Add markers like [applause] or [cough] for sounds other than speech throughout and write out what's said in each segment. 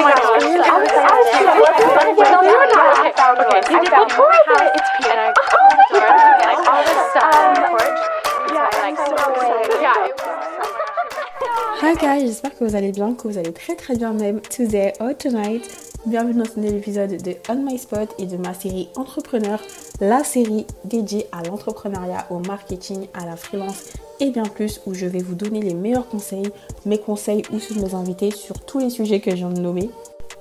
Hi guys, j'espère que vous allez bien, que vous allez très très bien même today or tonight. Bienvenue dans ce nouvel épisode de On My Spot et de ma série Entrepreneur, la série dédiée à l'entrepreneuriat, au marketing, à la freelance et bien plus où je vais vous donner les meilleurs conseils, mes conseils ou ceux de mes invités sur tous les sujets que je viens de nommer.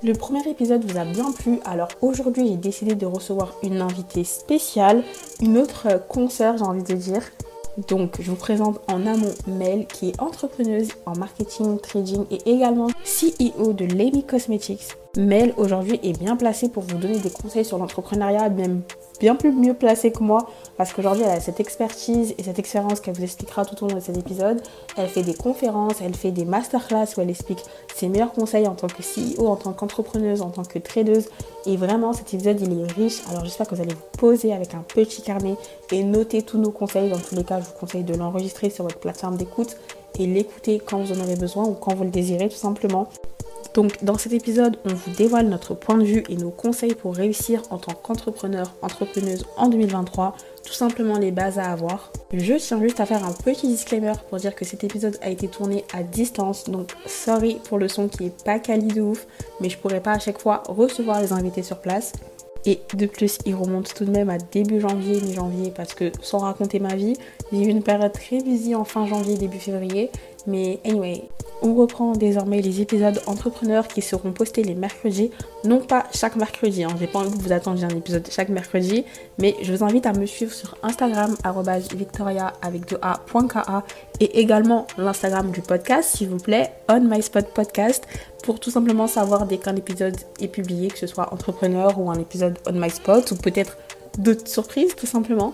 Le premier épisode vous a bien plu, alors aujourd'hui j'ai décidé de recevoir une invitée spéciale, une autre consoeur j'ai envie de dire. Donc je vous présente en amont Mel qui est entrepreneuse en marketing, trading et également CEO de Lamy Cosmetics. Mel aujourd'hui est bien placée pour vous donner des conseils sur l'entrepreneuriat, même bien plus mieux placée que moi parce qu'aujourd'hui elle a cette expertise et cette expérience qu'elle vous expliquera tout au long de cet épisode. Elle fait des conférences, elle fait des masterclass où elle explique ses meilleurs conseils en tant que CEO, en tant qu'entrepreneuse, en tant que tradeuse. Et vraiment cet épisode il est riche. Alors j'espère que vous allez vous poser avec un petit carnet et noter tous nos conseils. Dans tous les cas, je vous conseille de l'enregistrer sur votre plateforme d'écoute et l'écouter quand vous en avez besoin ou quand vous le désirez tout simplement. Donc dans cet épisode, on vous dévoile notre point de vue et nos conseils pour réussir en tant qu'entrepreneur, entrepreneuse en 2023, tout simplement les bases à avoir. Je tiens juste à faire un petit disclaimer pour dire que cet épisode a été tourné à distance, donc sorry pour le son qui est pas quali de ouf, mais je pourrais pas à chaque fois recevoir les invités sur place. Et de plus, il remonte tout de même à début janvier, mi-janvier, parce que sans raconter ma vie, j'ai eu une période très busy en fin janvier, début février. Mais anyway, on reprend désormais les épisodes entrepreneurs qui seront postés les mercredis. Non pas chaque mercredi, hein. j'ai pas envie que vous attendiez un épisode chaque mercredi, mais je vous invite à me suivre sur Instagram, victoria avec a.ka et également l'Instagram du podcast, s'il vous plaît, on my spot podcast, pour tout simplement savoir dès qu'un épisode est publié, que ce soit entrepreneur ou un épisode on my spot, ou peut-être d'autres surprises tout simplement.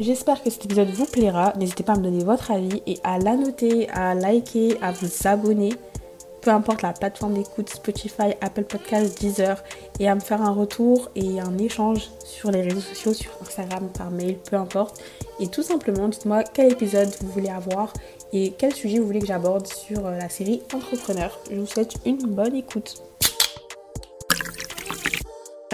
J'espère que cet épisode vous plaira. N'hésitez pas à me donner votre avis et à la noter, à liker, à vous abonner. Peu importe la plateforme d'écoute, Spotify, Apple Podcasts, Deezer, et à me faire un retour et un échange sur les réseaux sociaux, sur Instagram, par mail, peu importe. Et tout simplement, dites-moi quel épisode vous voulez avoir et quel sujet vous voulez que j'aborde sur la série Entrepreneur. Je vous souhaite une bonne écoute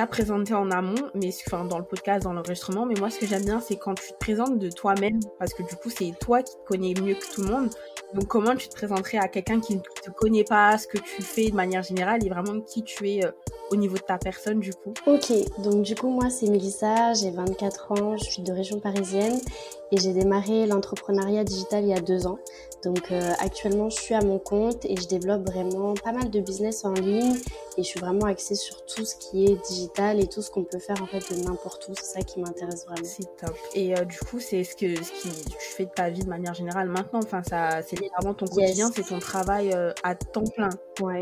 présenté en amont, mais enfin dans le podcast, dans l'enregistrement. Mais moi, ce que j'aime bien, c'est quand tu te présentes de toi-même, parce que du coup, c'est toi qui te connais mieux que tout le monde. Donc, comment tu te présenterais à quelqu'un qui ne te connaît pas, ce que tu fais de manière générale, et vraiment qui tu es euh, au niveau de ta personne, du coup? Ok, donc du coup, moi, c'est Mélissa, j'ai 24 ans, je suis de région parisienne, et j'ai démarré l'entrepreneuriat digital il y a deux ans. Donc euh, actuellement, je suis à mon compte et je développe vraiment pas mal de business en ligne et je suis vraiment axée sur tout ce qui est digital et tout ce qu'on peut faire en fait de n'importe où. C'est ça qui m'intéresse vraiment. C'est top. Et euh, du coup, c'est ce que ce qui tu fais de ta vie de manière générale maintenant. Enfin, ça, c'est vraiment ton quotidien, c'est ton travail euh, à temps plein. Ouais.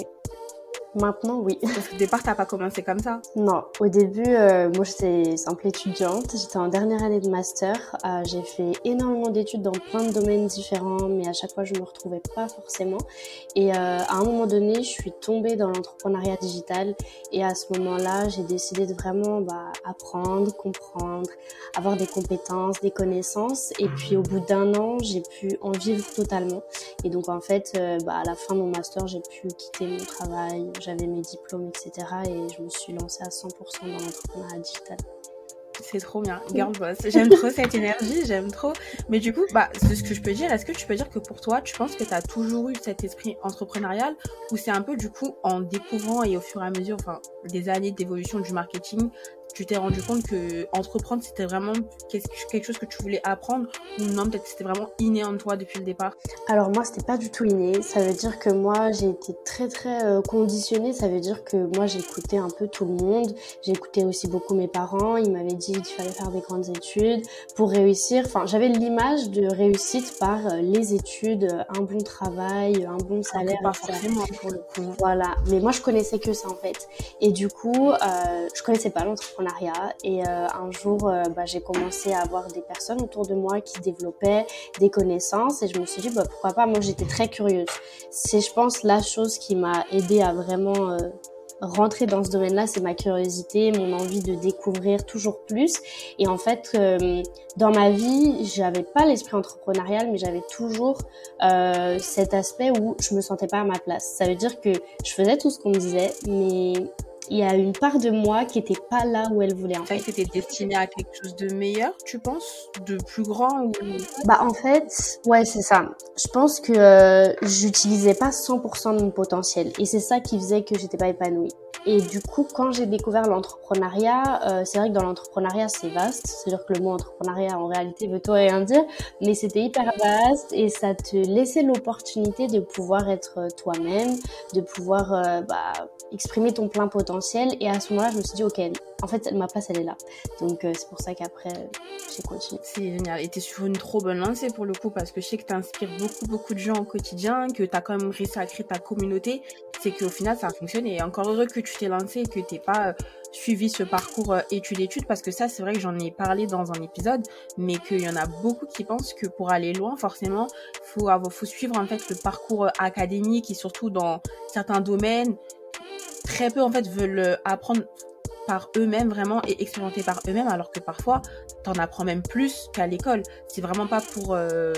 Maintenant, oui. [laughs] Parce qu'au départ, t'as pas commencé comme ça Non. Au début, euh, moi, j'étais simple étudiante. J'étais en dernière année de master. Euh, j'ai fait énormément d'études dans plein de domaines différents, mais à chaque fois, je me retrouvais pas forcément. Et euh, à un moment donné, je suis tombée dans l'entrepreneuriat digital. Et à ce moment-là, j'ai décidé de vraiment bah, apprendre, comprendre, avoir des compétences, des connaissances. Et puis, au bout d'un an, j'ai pu en vivre totalement. Et donc, en fait, bah, à la fin de mon master, j'ai pu quitter mon travail j'avais mes diplômes, etc. Et je me suis lancée à 100% dans l'entrepreneuriat digital. C'est trop bien, girl boss. J'aime trop cette énergie, j'aime trop. Mais du coup, bah, c'est ce que je peux dire. Est-ce que tu peux dire que pour toi, tu penses que tu as toujours eu cet esprit entrepreneurial ou c'est un peu du coup en découvrant et au fur et à mesure, enfin, des années d'évolution du marketing, tu t'es rendu compte que entreprendre c'était vraiment quelque chose que tu voulais apprendre ou non peut-être c'était vraiment inné en toi depuis le départ? Alors moi c'était pas du tout inné, ça veut dire que moi j'ai été très très euh, conditionnée, ça veut dire que moi j'écoutais un peu tout le monde, j'écoutais aussi beaucoup mes parents, ils m'avaient dit qu'il fallait faire des grandes études pour réussir, enfin j'avais l'image de réussite par euh, les études, un bon travail, un bon salaire. Pas forcément pour le coup. Voilà, mais moi je connaissais que ça en fait. Et du coup, euh, je connaissais pas et euh, un jour, euh, bah, j'ai commencé à avoir des personnes autour de moi qui développaient des connaissances et je me suis dit bah, pourquoi pas? Moi, j'étais très curieuse. C'est, je pense, la chose qui m'a aidé à vraiment euh, rentrer dans ce domaine-là, c'est ma curiosité, mon envie de découvrir toujours plus. Et en fait, dans ma vie, j'avais pas l'esprit entrepreneurial, mais j'avais toujours cet aspect où je me sentais pas à ma place. Ça veut dire que je faisais tout ce qu'on me disait, mais il y a une part de moi qui était pas là où elle voulait. En fait, c'était destiné à quelque chose de meilleur, tu penses, de plus grand ou Bah en fait, ouais, c'est ça. Je pense que euh, j'utilisais pas 100% de mon potentiel et c'est ça qui faisait que j'étais pas épanouie. Et du coup, quand j'ai découvert l'entrepreneuriat, euh, c'est vrai que dans l'entrepreneuriat, c'est vaste. C'est-à-dire que le mot entrepreneuriat, en réalité, veut tout rien dire. Mais c'était hyper vaste et ça te laissait l'opportunité de pouvoir être toi-même, de pouvoir euh, bah, exprimer ton plein potentiel. Et à ce moment-là, je me suis dit, OK, en fait, ma place, elle est là. Donc, euh, c'est pour ça qu'après, j'ai continué. C'est génial. Et t'es sur une trop bonne lancée pour le coup, parce que je sais que t'inspires beaucoup, beaucoup de gens au quotidien, que t'as quand même réussi à créer ta communauté. C'est qu'au final, ça a fonctionné. Et encore heureux que tu t'es lancé et que t'es pas euh, suivi ce parcours euh, études-études, parce que ça, c'est vrai que j'en ai parlé dans un épisode, mais qu'il y en a beaucoup qui pensent que pour aller loin, forcément, faut avoir, faut suivre en fait le parcours académique et surtout dans certains domaines très peu en fait veulent apprendre par eux-mêmes vraiment et expérimenter par eux-mêmes alors que parfois t'en apprends même plus qu'à l'école. C'est vraiment pas pour euh,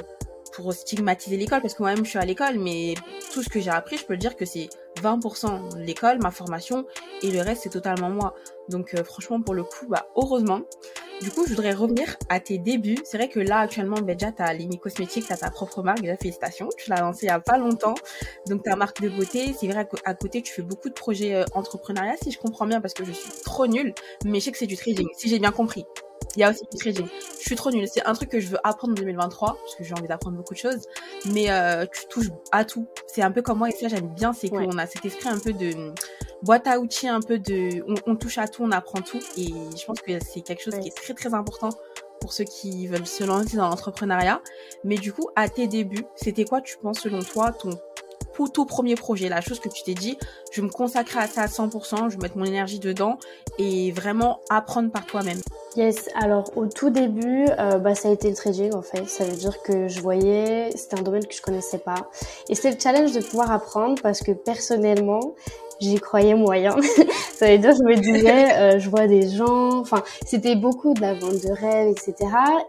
pour stigmatiser l'école parce que moi-même je suis à l'école mais tout ce que j'ai appris je peux le dire que c'est 20% l'école, ma formation et le reste c'est totalement moi. Donc euh, franchement pour le coup bah heureusement du coup, je voudrais revenir à tes débuts. C'est vrai que là, actuellement, ben, déjà, t'as Lini Cosmétique, t'as ta propre marque. Déjà, félicitations. Tu l'as lancée il y a pas longtemps. Donc, ta marque de beauté. C'est vrai qu'à côté, tu fais beaucoup de projets euh, entrepreneuriat, si je comprends bien, parce que je suis trop nulle. Mais je sais que c'est du trading, si j'ai bien compris. Il y a aussi du trading. Je suis trop nulle. C'est un truc que je veux apprendre en 2023, parce que j'ai envie d'apprendre beaucoup de choses. Mais euh, tu touches à tout. C'est un peu comme moi, et ça, j'aime bien, c'est qu'on a cet esprit un peu de boîte à outils un peu de, on, touche à tout, on apprend tout. Et je pense que c'est quelque chose qui est très très important pour ceux qui veulent se lancer dans l'entrepreneuriat. Mais du coup, à tes débuts, c'était quoi, tu penses, selon toi, ton tout premier projet, la chose que tu t'es dit, je vais me consacrer à ça à 100%, je vais mettre mon énergie dedans et vraiment apprendre par toi-même. Yes, alors au tout début, euh, bah, ça a été le trading en fait. Ça veut dire que je voyais, c'était un domaine que je connaissais pas. Et c'était le challenge de pouvoir apprendre parce que personnellement, j'y croyais moyen. [laughs] ça veut dire, je me disais, euh, je vois des gens, enfin, c'était beaucoup de la vente de rêves, etc.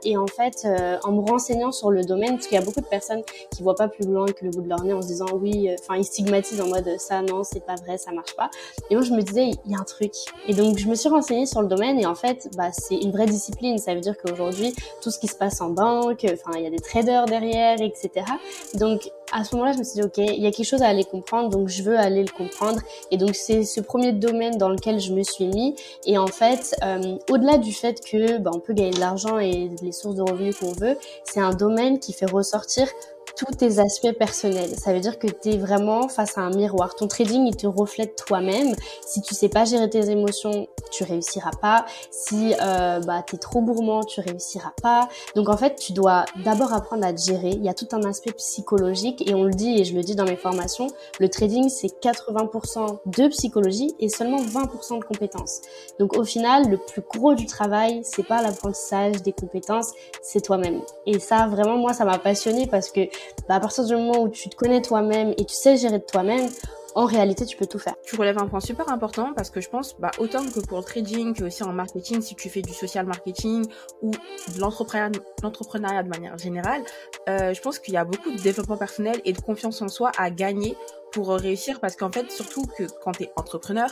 Et en fait, euh, en me renseignant sur le domaine, parce qu'il y a beaucoup de personnes qui voient pas plus loin que le bout de leur nez en se disant, oui, euh, enfin, ils stigmatisent en mode, ça, non, c'est pas vrai, ça marche pas. Et moi, je me disais, il y a un truc. Et donc, je me suis renseignée sur le domaine et en fait, bah, c'est une vraie discipline. Ça veut dire qu'aujourd'hui, tout ce qui se passe en banque, enfin, il y a des traders derrière, etc. Donc, à ce moment-là, je me suis dit, OK, il y a quelque chose à aller comprendre, donc je veux aller le comprendre. Et donc, c'est ce premier domaine dans lequel je me suis mis. Et en fait, euh, au-delà du fait que bah, on peut gagner de l'argent et les sources de revenus qu'on veut, c'est un domaine qui fait ressortir tous tes aspects personnels. Ça veut dire que tu es vraiment face à un miroir. Ton trading, il te reflète toi-même. Si tu sais pas gérer tes émotions, tu réussiras pas. Si euh, bah, tu es trop gourmand, tu réussiras pas. Donc en fait, tu dois d'abord apprendre à te gérer. Il y a tout un aspect psychologique et on le dit et je le dis dans mes formations, le trading, c'est 80% de psychologie et seulement 20% de compétences. Donc au final, le plus gros du travail, c'est pas l'apprentissage des compétences, c'est toi-même. Et ça, vraiment, moi, ça m'a passionné parce que bah, à partir du moment où tu te connais toi-même et tu sais gérer de toi-même, en réalité, tu peux tout faire. Tu relèves un point super important parce que je pense, bah, autant que pour le trading, que aussi en marketing, si tu fais du social marketing ou de l'entrepreneuriat de manière générale, euh, je pense qu'il y a beaucoup de développement personnel et de confiance en soi à gagner pour réussir parce qu'en fait, surtout que quand tu es entrepreneur,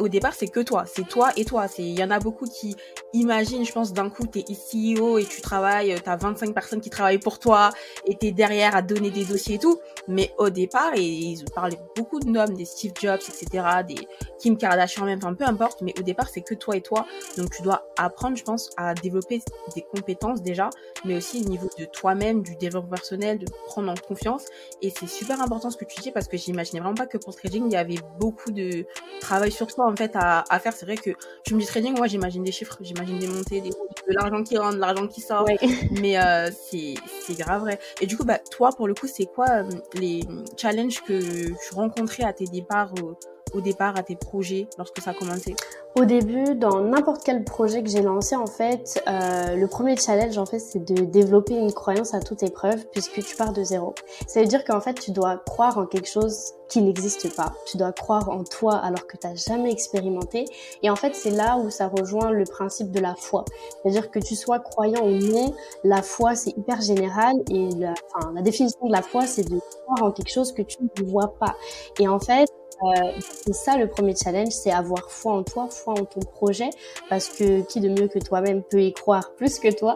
au départ, c'est que toi, c'est toi et toi. Il y en a beaucoup qui imaginent, je pense, d'un coup, t'es CEO et tu travailles, t'as 25 personnes qui travaillent pour toi et t'es derrière à donner des dossiers et tout. Mais au départ, et ils parlaient beaucoup de noms, des Steve Jobs, etc., des Kim Kardashian même, enfin peu importe, mais au départ, c'est que toi et toi. Donc tu dois apprendre, je pense, à développer des compétences déjà, mais aussi au niveau de toi-même, du développement personnel, de prendre en confiance. Et c'est super important ce que tu dis parce que j'imaginais vraiment pas que pour trading, il y avait beaucoup de travail soi en fait à, à faire. C'est vrai que tu me dis trading, moi j'imagine des chiffres, j'imagine des montées, des, de l'argent qui rentre, de l'argent qui sort. [laughs] Mais euh, c'est grave vrai. Et du coup, bah toi pour le coup, c'est quoi euh, les challenges que tu rencontrais à tes départs au départ à tes projets lorsque ça a commencé Au début, dans n'importe quel projet que j'ai lancé, en fait, euh, le premier challenge, en fait, c'est de développer une croyance à toute épreuve puisque tu pars de zéro. Ça veut dire qu'en fait, tu dois croire en quelque chose qui n'existe pas. Tu dois croire en toi alors que tu n'as jamais expérimenté. Et en fait, c'est là où ça rejoint le principe de la foi. C'est-à-dire que tu sois croyant ou non, la foi, c'est hyper général et la, enfin, la définition de la foi, c'est de croire en quelque chose que tu ne vois pas. Et en fait, euh, c'est ça le premier challenge, c'est avoir foi en toi, foi en ton projet, parce que qui de mieux que toi-même peut y croire plus que toi.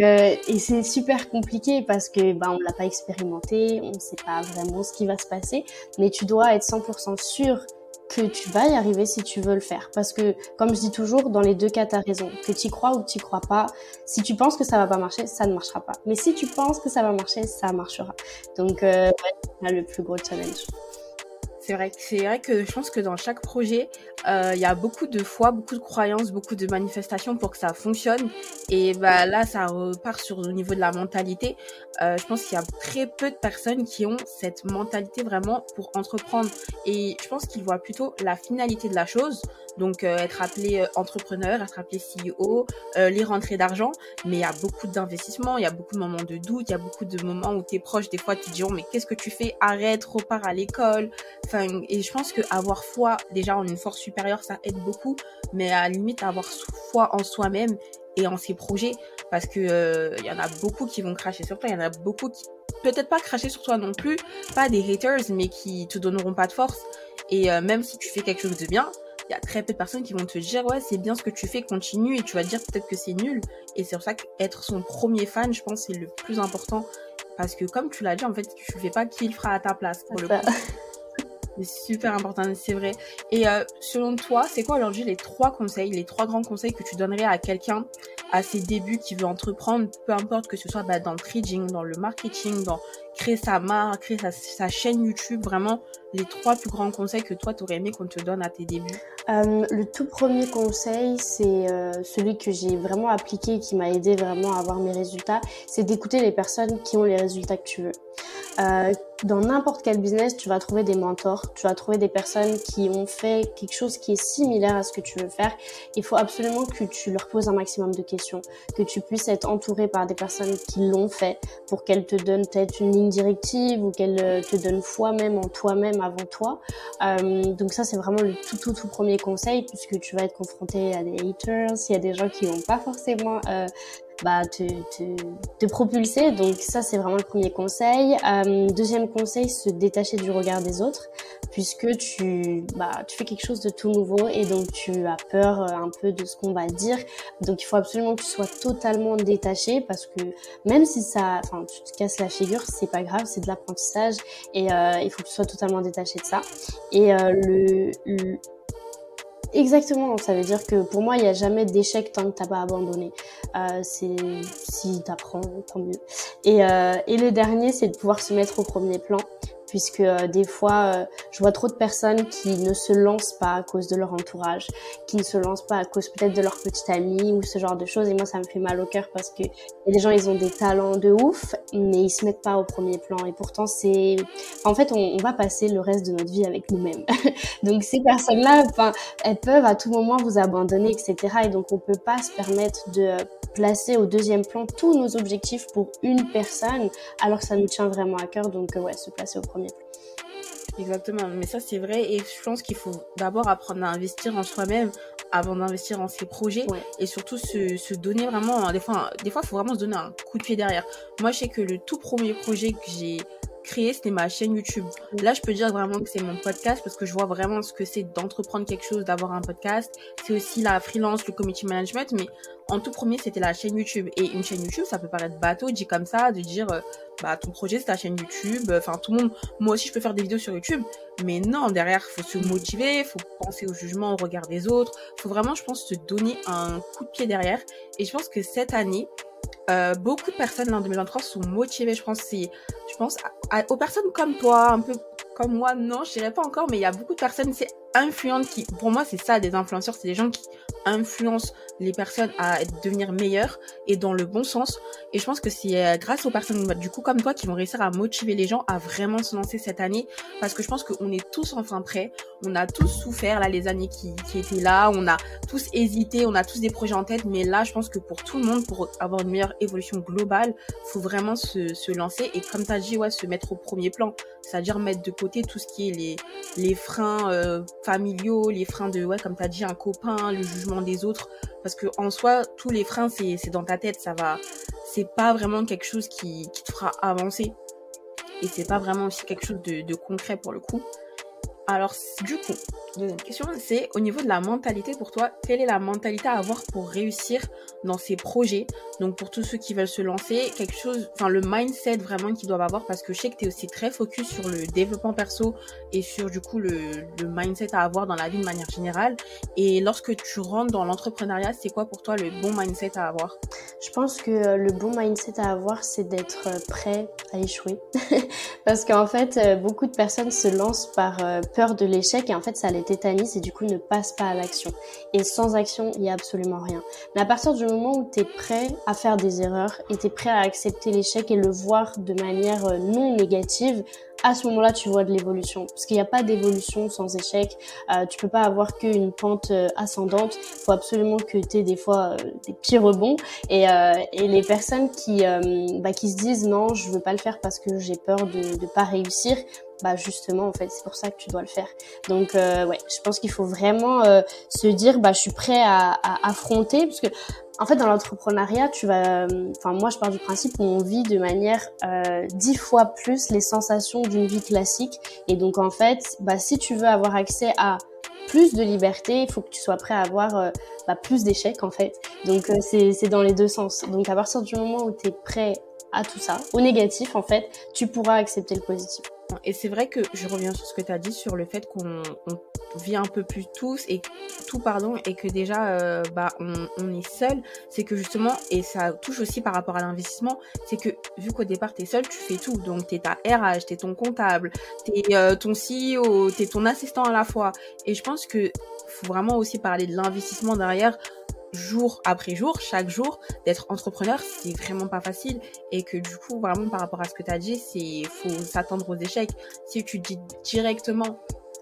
Euh, et c'est super compliqué parce que ben on l'a pas expérimenté, on ne sait pas vraiment ce qui va se passer, mais tu dois être 100% sûr que tu vas y arriver si tu veux le faire. Parce que, comme je dis toujours, dans les deux cas, tu as raison. Que tu crois ou que tu crois pas, si tu penses que ça va pas marcher, ça ne marchera pas. Mais si tu penses que ça va marcher, ça marchera. Donc, euh, c'est le plus gros challenge. C'est vrai, c'est vrai que je pense que dans chaque projet, euh, il y a beaucoup de foi, beaucoup de croyances, beaucoup de manifestations pour que ça fonctionne. Et bah là, ça repart sur le niveau de la mentalité. Euh, je pense qu'il y a très peu de personnes qui ont cette mentalité vraiment pour entreprendre. Et je pense qu'ils voient plutôt la finalité de la chose, donc euh, être appelé entrepreneur, être appelé CEO, les rentrées d'argent. Mais il y a beaucoup d'investissements, il y a beaucoup de moments de doute, il y a beaucoup de moments où tes proches, des fois, te diront mais qu'est-ce que tu fais? Arrête, repars à l'école. Enfin, et je pense que avoir foi déjà en une force supérieur, ça aide beaucoup, mais à la limite avoir foi en soi-même et en ses projets, parce que il euh, y en a beaucoup qui vont cracher sur toi, il y en a beaucoup qui peut-être pas cracher sur toi non plus, pas des haters, mais qui te donneront pas de force. Et euh, même si tu fais quelque chose de bien, il y a très peu de personnes qui vont te dire ouais c'est bien ce que tu fais, continue, et tu vas dire peut-être que c'est nul. Et c'est pour ça qu'être son premier fan, je pense, c'est le plus important. Parce que comme tu l'as dit, en fait, tu fais pas qui le fera à ta place pour le coup. C'est super important, c'est vrai. Et euh, selon toi, c'est quoi aujourd'hui les trois conseils, les trois grands conseils que tu donnerais à quelqu'un à ses débuts qui veut entreprendre, peu importe que ce soit bah, dans le trading, dans le marketing, dans créer sa marque, créer sa, chaîne YouTube, vraiment les trois plus grands conseils que toi, tu aurais aimé qu'on te donne à tes débuts euh, Le tout premier conseil, c'est euh, celui que j'ai vraiment appliqué et qui m'a aidé vraiment à avoir mes résultats, c'est d'écouter les personnes qui ont les résultats que tu veux. Euh, dans n'importe quel business, tu vas trouver des mentors, tu vas trouver des personnes qui ont fait quelque chose qui est similaire à ce que tu veux faire. Il faut absolument que tu leur poses un maximum de questions, que tu puisses être entouré par des personnes qui l'ont fait pour qu'elles te donnent peut-être une ligne directive ou qu'elles euh, te donnent foi même en toi-même avant toi. Euh, donc ça, c'est vraiment le tout, tout, tout premier conseil puisque tu vas être confronté à des haters, il y a des gens qui n'ont pas forcément euh, bah, te, te, te, propulser. Donc ça, c'est vraiment le premier conseil. Euh, deuxième conseil, se détacher du regard des autres, puisque tu, bah, tu fais quelque chose de tout nouveau et donc tu as peur euh, un peu de ce qu'on va dire. Donc il faut absolument que tu sois totalement détaché, parce que même si ça, enfin, tu te casses la figure, c'est pas grave, c'est de l'apprentissage et euh, il faut que tu sois totalement détaché de ça. Et euh, le, le Exactement, ça veut dire que pour moi, il n'y a jamais d'échec tant que t'as pas abandonné. Euh, c'est si t'apprends, tant mieux. Et, euh, et le dernier, c'est de pouvoir se mettre au premier plan puisque euh, des fois, euh, je vois trop de personnes qui ne se lancent pas à cause de leur entourage, qui ne se lancent pas à cause peut-être de leur petite amie ou ce genre de choses. Et moi, ça me fait mal au cœur parce que les gens, ils ont des talents de ouf, mais ils se mettent pas au premier plan. Et pourtant, c'est, en fait, on, on, va passer le reste de notre vie avec nous-mêmes. [laughs] donc ces personnes-là, enfin, elles peuvent à tout moment vous abandonner, etc. Et donc, on peut pas se permettre de placer au deuxième plan tous nos objectifs pour une personne, alors que ça nous tient vraiment à cœur. Donc, ouais, se placer au premier Exactement, mais ça c'est vrai et je pense qu'il faut d'abord apprendre à investir en soi-même avant d'investir en ses projets et surtout se, se, donner vraiment des fois des fois il faut vraiment se donner un coup de pied derrière. Moi je sais que le tout premier projet que j'ai créé, c'était ma chaîne YouTube. Là, je peux dire vraiment que c'est mon podcast parce que je vois vraiment ce que c'est d'entreprendre quelque chose, d'avoir un podcast. C'est aussi la freelance, le community management, mais en tout premier, c'était la chaîne YouTube. Et une chaîne YouTube, ça peut paraître bateau, dit comme ça, de dire, euh, bah, ton projet, c'est ta chaîne YouTube. Enfin, tout le monde, moi aussi, je peux faire des vidéos sur YouTube. Mais non, derrière, faut se motiver, faut penser au jugement, au regard des autres. Faut vraiment, je pense, se donner un coup de pied derrière. Et je pense que cette année, euh, beaucoup de personnes en 2023 sont motivées. Je pense, je pense aux personnes comme toi, un peu comme moi. Non, je dirais pas encore, mais il y a beaucoup de personnes, c'est influentes qui, pour moi, c'est ça, des influenceurs, c'est des gens qui influencent les personnes à devenir meilleures et dans le bon sens. Et je pense que c'est euh, grâce aux personnes du coup comme toi qui vont réussir à motiver les gens à vraiment se lancer cette année parce que je pense qu'on est tous enfin prêts. on a tous souffert là les années qui, qui étaient là, on a tous hésité, on a tous des projets en tête, mais là je pense que pour tout le monde, pour avoir une meilleure évolution globale, faut vraiment se, se lancer et comme tu as dit, ouais, se mettre au premier plan, c'est-à-dire mettre de côté tout ce qui est les, les freins euh, familiaux, les freins de, ouais, comme tu as dit, un copain, le jugement des autres, parce que en soi, tous les freins, c'est dans ta tête, ça va, c'est pas vraiment quelque chose qui, qui te fera avancer. Et c'est pas vraiment aussi quelque chose de, de concret pour le coup. Alors, du coup, deuxième question, c'est au niveau de la mentalité pour toi, quelle est la mentalité à avoir pour réussir dans ces projets? Donc, pour tous ceux qui veulent se lancer, quelque chose, enfin, le mindset vraiment qu'ils doivent avoir parce que je sais que tu es aussi très focus sur le développement perso et sur, du coup, le, le mindset à avoir dans la vie de manière générale. Et lorsque tu rentres dans l'entrepreneuriat, c'est quoi pour toi le bon mindset à avoir? Je pense que euh, le bon mindset à avoir, c'est d'être euh, prêt à échouer. [laughs] parce qu'en fait, euh, beaucoup de personnes se lancent par peur de l'échec et en fait ça les tétanise et du coup ne passe pas à l'action. Et sans action, il y a absolument rien. Mais à partir du moment où tu es prêt à faire des erreurs et tu es prêt à accepter l'échec et le voir de manière euh, non négative, à ce moment-là, tu vois de l'évolution. Parce qu'il n'y a pas d'évolution sans échec. Euh, tu peux pas avoir qu'une pente euh, ascendante. Il faut absolument que tu aies des fois euh, des petits rebonds. Et, et les personnes qui, bah, qui se disent non, je veux pas le faire parce que j'ai peur de ne pas réussir, bah justement en fait c'est pour ça que tu dois le faire donc ouais je pense qu'il faut vraiment se dire bah je suis prêt à, à affronter parce que en fait, dans l'entrepreneuriat, tu vas, enfin moi, je pars du principe où on vit de manière euh, dix fois plus les sensations d'une vie classique. Et donc, en fait, bah, si tu veux avoir accès à plus de liberté, il faut que tu sois prêt à avoir euh, bah, plus d'échecs, en fait. Donc, euh, c'est dans les deux sens. Donc, à partir du moment où tu es prêt à tout ça, au négatif, en fait, tu pourras accepter le positif. Et c'est vrai que je reviens sur ce que tu as dit sur le fait qu'on vit un peu plus tous et tout pardon et que déjà euh, bah on, est seul. C'est que justement et ça touche aussi par rapport à l'investissement, c'est que vu qu'au départ tu es seul, tu fais tout. Donc tu es ta RH, tu ton comptable, tu es euh, ton CEO, tu es ton assistant à la fois. Et je pense que faut vraiment aussi parler de l'investissement derrière jour après jour, chaque jour, d'être entrepreneur, c'est vraiment pas facile et que du coup, vraiment par rapport à ce que tu as dit, c'est faut s'attendre aux échecs. Si tu dis directement,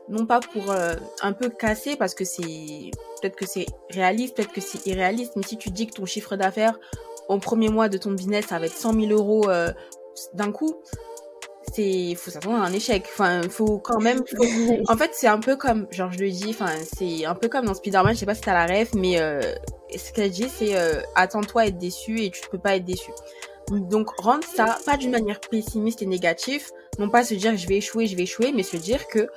non pas pour euh, un peu casser parce que c'est peut-être que c'est réaliste, peut-être que c'est irréaliste, mais si tu dis que ton chiffre d'affaires au premier mois de ton business, ça va être 100 000 euros euh, d'un coup, c'est faut s'attendre à un échec. Enfin faut quand même [laughs] en fait c'est un peu comme genre je le dis enfin c'est un peu comme dans Spider-Man je sais pas si t'as la ref mais euh, ce qu'elle dit c'est euh, attends-toi à être déçu et tu peux pas être déçu. Donc rendre ça pas d'une manière pessimiste et négative non pas se dire je vais échouer je vais échouer mais se dire que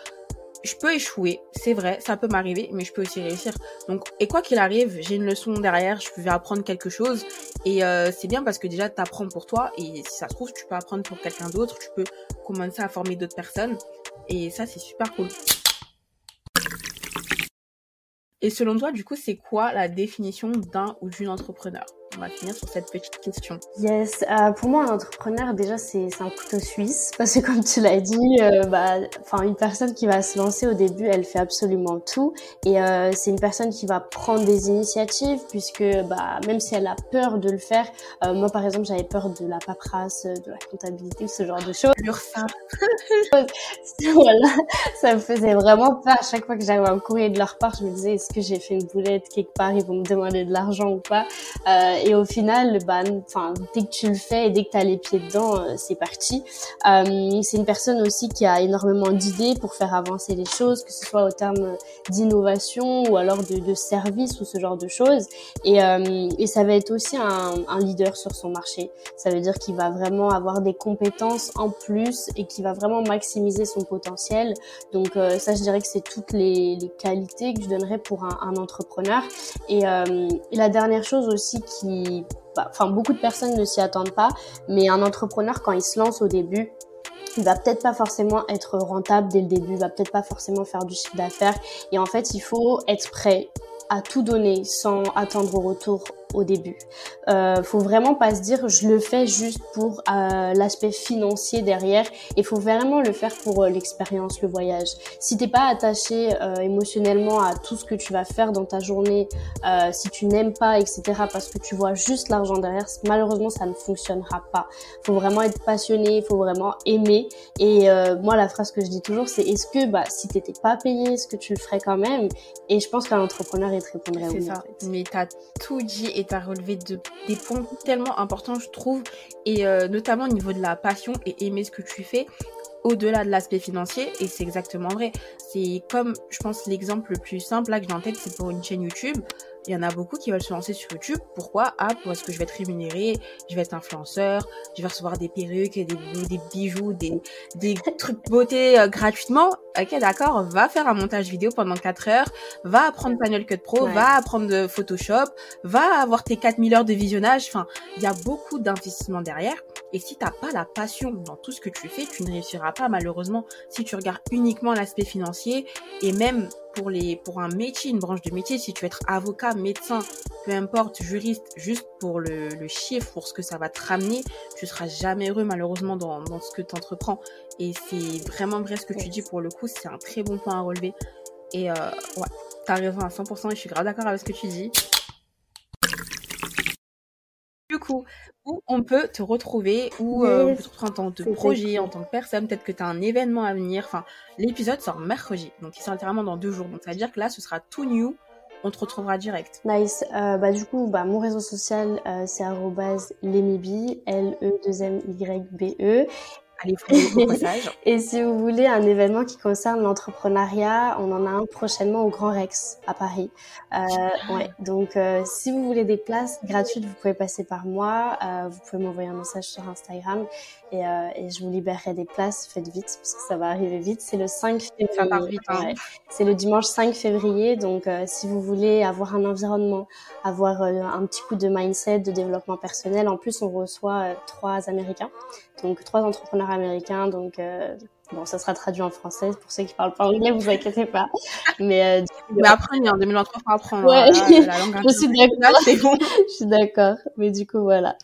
je peux échouer, c'est vrai, ça peut m'arriver, mais je peux aussi réussir. Donc, et quoi qu'il arrive, j'ai une leçon derrière, je vais apprendre quelque chose, et euh, c'est bien parce que déjà, tu apprends pour toi, et si ça se trouve, tu peux apprendre pour quelqu'un d'autre, tu peux commencer à former d'autres personnes, et ça, c'est super cool. Et selon toi, du coup, c'est quoi la définition d'un ou d'une entrepreneur? On va finir sur cette petite question. Yes, euh, pour moi un entrepreneur déjà c'est un couteau suisse [laughs] parce que comme tu l'as dit, euh, bah, enfin une personne qui va se lancer au début, elle fait absolument tout et euh, c'est une personne qui va prendre des initiatives puisque bah même si elle a peur de le faire, euh, moi par exemple j'avais peur de la paperasse, de la comptabilité, ce genre de choses. ça. [laughs] voilà, ça me faisait vraiment peur à chaque fois que j'avais un courrier de leur part, je me disais est-ce que j'ai fait une boulette quelque part, ils vont me demander de l'argent ou pas. Euh, et au final, bah, dès que tu le fais et dès que tu as les pieds dedans, euh, c'est parti. Euh, c'est une personne aussi qui a énormément d'idées pour faire avancer les choses, que ce soit au terme d'innovation ou alors de, service ou ce genre de choses. Et, euh, ça va être aussi un, leader sur son marché. Ça veut dire qu'il va vraiment avoir des compétences en plus et qu'il va vraiment maximiser son potentiel. Donc ça, je dirais que c'est toutes les, qualités que je donnerais pour un, entrepreneur. Et la dernière chose aussi qui bah, enfin beaucoup de personnes ne s'y attendent pas, mais un entrepreneur quand il se lance au début, il va peut-être pas forcément être rentable dès le début, il va peut-être pas forcément faire du chiffre d'affaires, et en fait il faut être prêt à tout donner sans attendre au retour au début. Euh, faut vraiment pas se dire je le fais juste pour euh, l'aspect financier derrière. Il faut vraiment le faire pour euh, l'expérience, le voyage. Si t'es pas attaché euh, émotionnellement à tout ce que tu vas faire dans ta journée, si tu n'aimes pas, etc., parce que tu vois juste l'argent derrière, malheureusement ça ne fonctionnera pas. Faut vraiment être passionné, il faut vraiment aimer. Et moi la phrase que je dis toujours c'est est-ce que bah si t'étais pas payé, est-ce que tu le ferais quand même? Et je pense qu'un entrepreneur il te répondrait oui. Ça. Mais t'as tout dit et t'as relevé de, des points tellement importants je trouve et euh, notamment au niveau de la passion et aimer ce que tu fais au-delà de l'aspect financier et c'est exactement vrai. C'est comme je pense l'exemple le plus simple là que j'ai en tête c'est pour une chaîne YouTube il y en a beaucoup qui veulent se lancer sur YouTube. Pourquoi? Ah, parce que je vais être rémunéré, je vais être influenceur, je vais recevoir des perruques, des, des bijoux, des, des [laughs] trucs beauté euh, gratuitement. Ok, d'accord, va faire un montage vidéo pendant 4 heures, va apprendre Final Cut Pro, Ouais. va apprendre Photoshop, va avoir tes 4000 heures de visionnage. Enfin, il y a beaucoup d'investissements derrière. Et si t'as pas la passion dans tout ce que tu fais, tu ne réussiras pas malheureusement si tu regardes uniquement l'aspect financier et même pour les pour un métier, une branche de métier, si tu veux être avocat, médecin, peu importe, juriste, juste pour le, le chiffre, pour ce que ça va te ramener, tu seras jamais heureux malheureusement dans, dans ce que tu entreprends. Et c'est vraiment vrai ce que tu dis pour le coup, c'est un très bon point à relever. Et euh, ouais, t'as raison à 100% et je suis grave d'accord avec ce que tu dis. Du coup, où on peut te retrouver, où euh, on peut te retrouver en tant que projet, en tant que personne, peut-être que tu as un événement à venir. Enfin, l'épisode sort mercredi, donc il sort littéralement dans deux jours. Donc ça veut dire que là, ce sera tout new. On te retrouvera direct. Nice. Euh, bah, du coup, bah, mon réseau social, euh, c'est lemibi, L-E-2-M-Y-B-E. Allez, follow au passage. Et si vous voulez un événement qui concerne l'entrepreneuriat, on en a un prochainement au Grand Rex à Paris. Euh, ouais. Donc, euh, si vous voulez des places gratuites, vous pouvez passer par moi. Euh, vous pouvez m'envoyer un message sur Instagram et, euh, et je vous libérerai des places. Faites vite parce que ça va arriver vite. C'est le 5 février. Hein. Ouais. C'est le dimanche 5 février. Donc, euh, si vous voulez avoir un environnement, avoir euh, un petit coup de mindset, de développement personnel, en plus, on reçoit trois Américains. Donc, trois entrepreneurs américains. Donc, bon, ça sera traduit en français. Pour ceux qui parlent pas anglais, vous inquiétez pas. [laughs] Mais euh, coup, Mais en 2023, faut apprendre. Ouais. hein, la, la langue [laughs] Je suis d'accord. C'est bon. [laughs] je suis d'accord. Mais du coup, voilà.